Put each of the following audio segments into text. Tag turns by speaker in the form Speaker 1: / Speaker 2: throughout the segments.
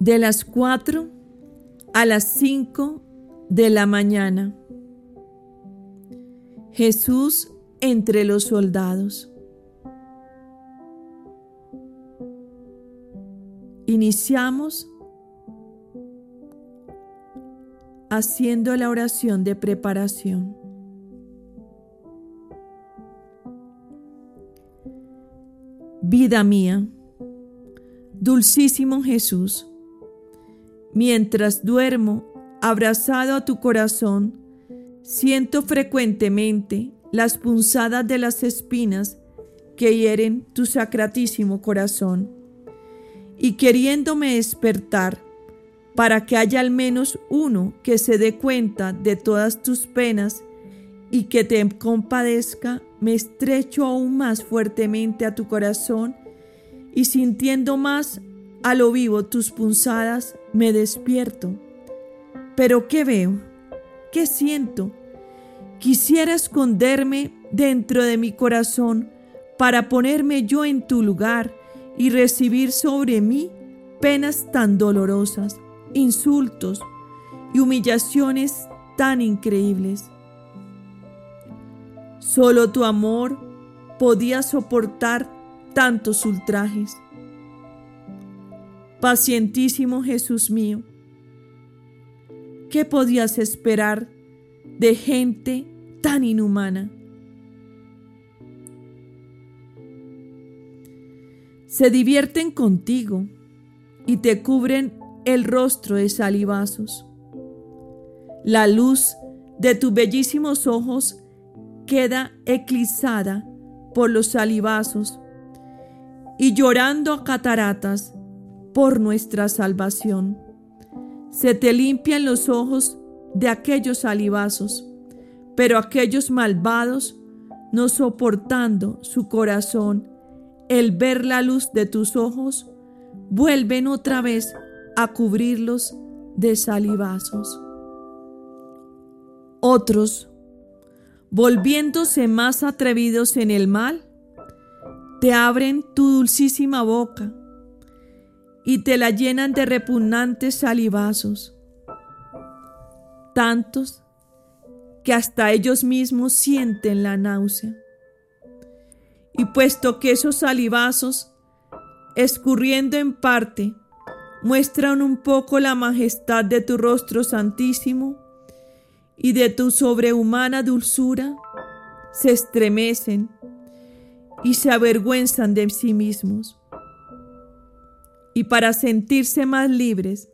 Speaker 1: de las 4 a las 5 de la mañana. Jesús entre los soldados. Iniciamos haciendo la oración de preparación. Vida mía, dulcísimo Jesús, mientras duermo abrazado a tu corazón, siento frecuentemente las punzadas de las espinas que hieren tu sacratísimo corazón. Y queriéndome despertar, para que haya al menos uno que se dé cuenta de todas tus penas y que te compadezca, me estrecho aún más fuertemente a tu corazón y sintiendo más a lo vivo tus punzadas, me despierto. Pero ¿qué veo? ¿Qué siento? Quisiera esconderme dentro de mi corazón para ponerme yo en tu lugar y recibir sobre mí penas tan dolorosas, insultos y humillaciones tan increíbles. Solo tu amor podía soportar tantos ultrajes. Pacientísimo Jesús mío, ¿qué podías esperar de gente tan inhumana? Se divierten contigo y te cubren el rostro de salivazos. La luz de tus bellísimos ojos queda eclipsada por los salivazos y llorando a cataratas por nuestra salvación. Se te limpian los ojos de aquellos salivazos, pero aquellos malvados, no soportando su corazón el ver la luz de tus ojos, vuelven otra vez a cubrirlos de salivazos. Otros volviéndose más atrevidos en el mal, te abren tu dulcísima boca y te la llenan de repugnantes salivazos, tantos que hasta ellos mismos sienten la náusea. Y puesto que esos salivazos, escurriendo en parte, muestran un poco la majestad de tu rostro santísimo, y de tu sobrehumana dulzura se estremecen y se avergüenzan de sí mismos. Y para sentirse más libres,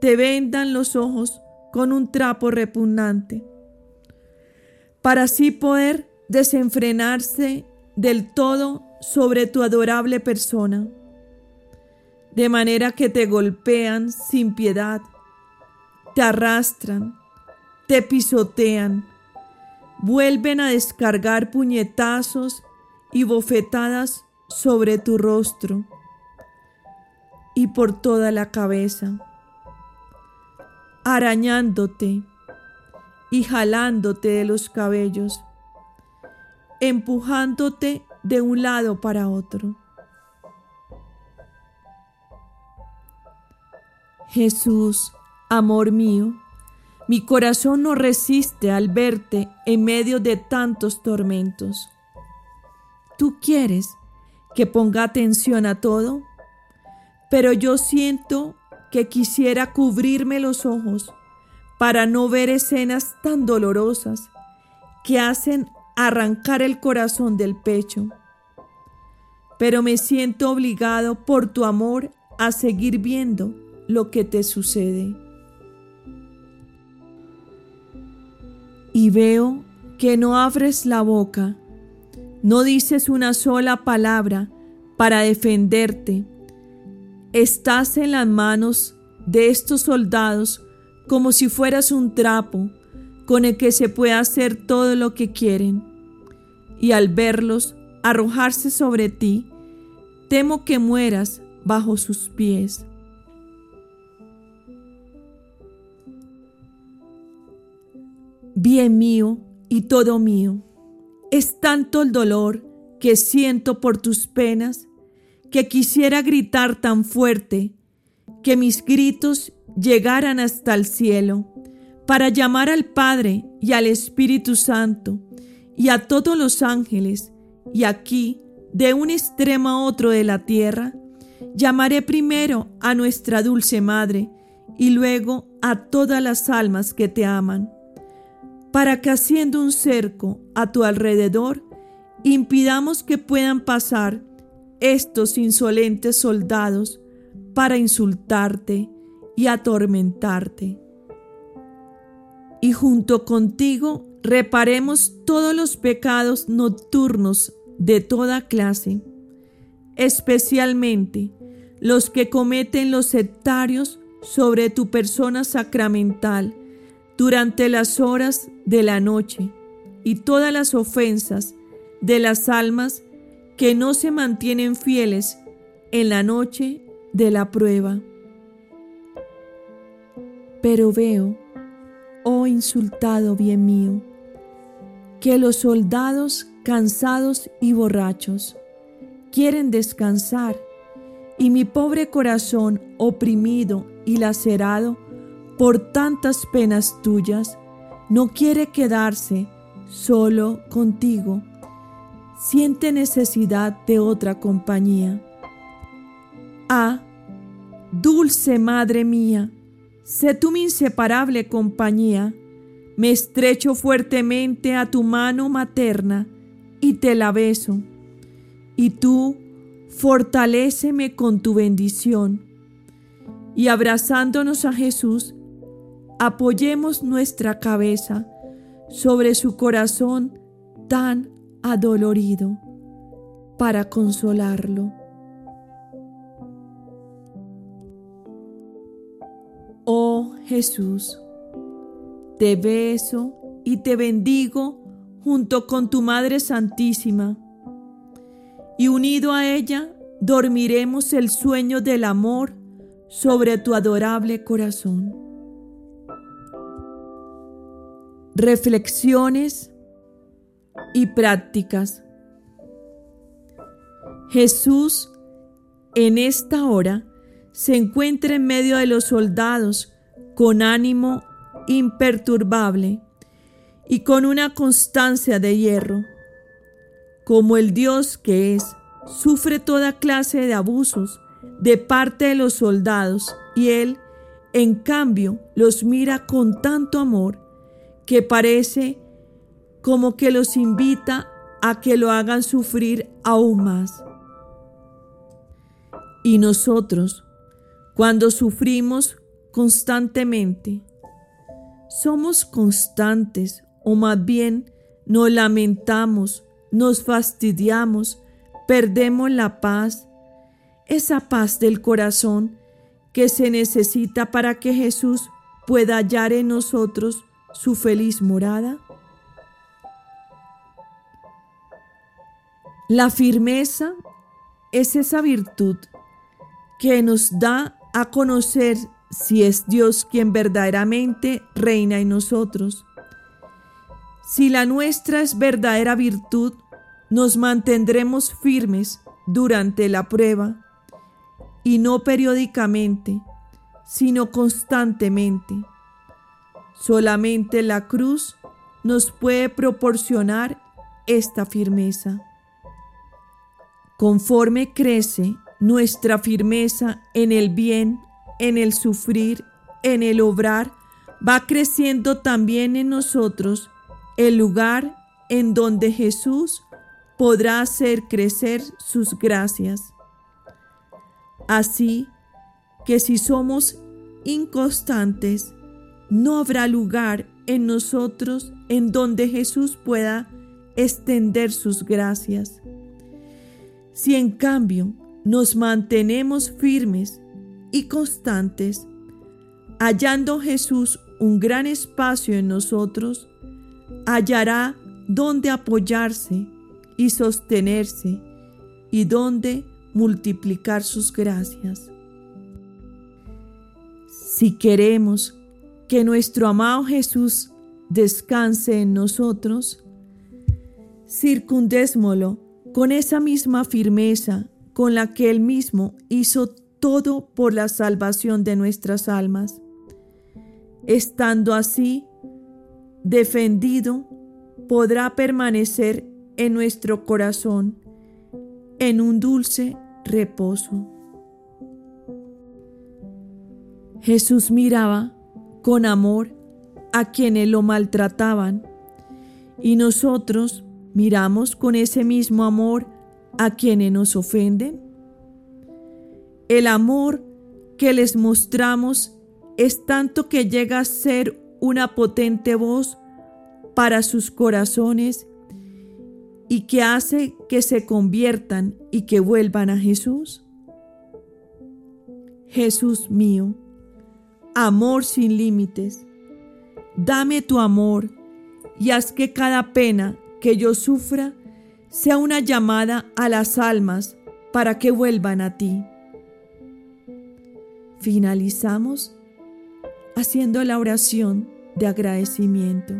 Speaker 1: te vendan los ojos con un trapo repugnante, para así poder desenfrenarse del todo sobre tu adorable persona, de manera que te golpean sin piedad, te arrastran, te pisotean, vuelven a descargar puñetazos y bofetadas sobre tu rostro y por toda la cabeza, arañándote y jalándote de los cabellos, empujándote de un lado para otro. Jesús, amor mío, mi corazón no resiste al verte en medio de tantos tormentos. Tú quieres que ponga atención a todo, pero yo siento que quisiera cubrirme los ojos para no ver escenas tan dolorosas que hacen arrancar el corazón del pecho. Pero me siento obligado por tu amor a seguir viendo lo que te sucede. y veo que no abres la boca, no dices una sola palabra para defenderte. Estás en las manos de estos soldados como si fueras un trapo con el que se puede hacer todo lo que quieren. Y al verlos arrojarse sobre ti, temo que mueras bajo sus pies. bien mío y todo mío. Es tanto el dolor que siento por tus penas que quisiera gritar tan fuerte que mis gritos llegaran hasta el cielo, para llamar al Padre y al Espíritu Santo y a todos los ángeles, y aquí, de un extremo a otro de la tierra, llamaré primero a nuestra dulce Madre y luego a todas las almas que te aman, para que haciendo un cerco a tu alrededor, impidamos que puedan pasar estos insolentes soldados para insultarte y atormentarte. Y junto contigo reparemos todos los pecados nocturnos de toda clase, especialmente los que cometen los sectarios sobre tu persona sacramental durante las horas de la noche y todas las ofensas de las almas que no se mantienen fieles en la noche de la prueba. Pero veo, oh insultado bien mío, que los soldados cansados y borrachos quieren descansar y mi pobre corazón oprimido y lacerado por tantas penas tuyas no quiere quedarse solo contigo, siente necesidad de otra compañía. Ah, dulce Madre mía, sé tú mi inseparable compañía, me estrecho fuertemente a tu mano materna y te la beso, y tú fortaléceme con tu bendición. Y abrazándonos a Jesús, apoyemos nuestra cabeza sobre su corazón tan adolorido para consolarlo. Oh Jesús, te beso y te bendigo junto con tu Madre Santísima, y unido a ella dormiremos el sueño del amor sobre tu adorable corazón. Reflexiones y prácticas. Jesús en esta hora se encuentra en medio de los soldados con ánimo imperturbable y con una constancia de hierro. Como el Dios que es, sufre toda clase de abusos de parte de los soldados y Él, en cambio, los mira con tanto amor que parece como que los invita a que lo hagan sufrir aún más. Y nosotros, cuando sufrimos constantemente, somos constantes o más bien nos lamentamos, nos fastidiamos, perdemos la paz, esa paz del corazón que se necesita para que Jesús pueda hallar en nosotros su feliz morada. La firmeza es esa virtud que nos da a conocer si es Dios quien verdaderamente reina en nosotros. Si la nuestra es verdadera virtud, nos mantendremos firmes durante la prueba y no periódicamente, sino constantemente. Solamente la cruz nos puede proporcionar esta firmeza. Conforme crece nuestra firmeza en el bien, en el sufrir, en el obrar, va creciendo también en nosotros el lugar en donde Jesús podrá hacer crecer sus gracias. Así que si somos inconstantes, no habrá lugar en nosotros en donde Jesús pueda extender sus gracias. Si en cambio nos mantenemos firmes y constantes, hallando Jesús un gran espacio en nosotros, hallará donde apoyarse y sostenerse y donde multiplicar sus gracias. Si queremos que nuestro amado Jesús descanse en nosotros, circundésmolo con esa misma firmeza con la que Él mismo hizo todo por la salvación de nuestras almas. Estando así defendido, podrá permanecer en nuestro corazón en un dulce reposo. Jesús miraba con amor a quienes lo maltrataban y nosotros miramos con ese mismo amor a quienes nos ofenden. El amor que les mostramos es tanto que llega a ser una potente voz para sus corazones y que hace que se conviertan y que vuelvan a Jesús. Jesús mío, amor sin límites, dame tu amor y haz que cada pena que yo sufra sea una llamada a las almas para que vuelvan a ti. Finalizamos haciendo la oración de agradecimiento.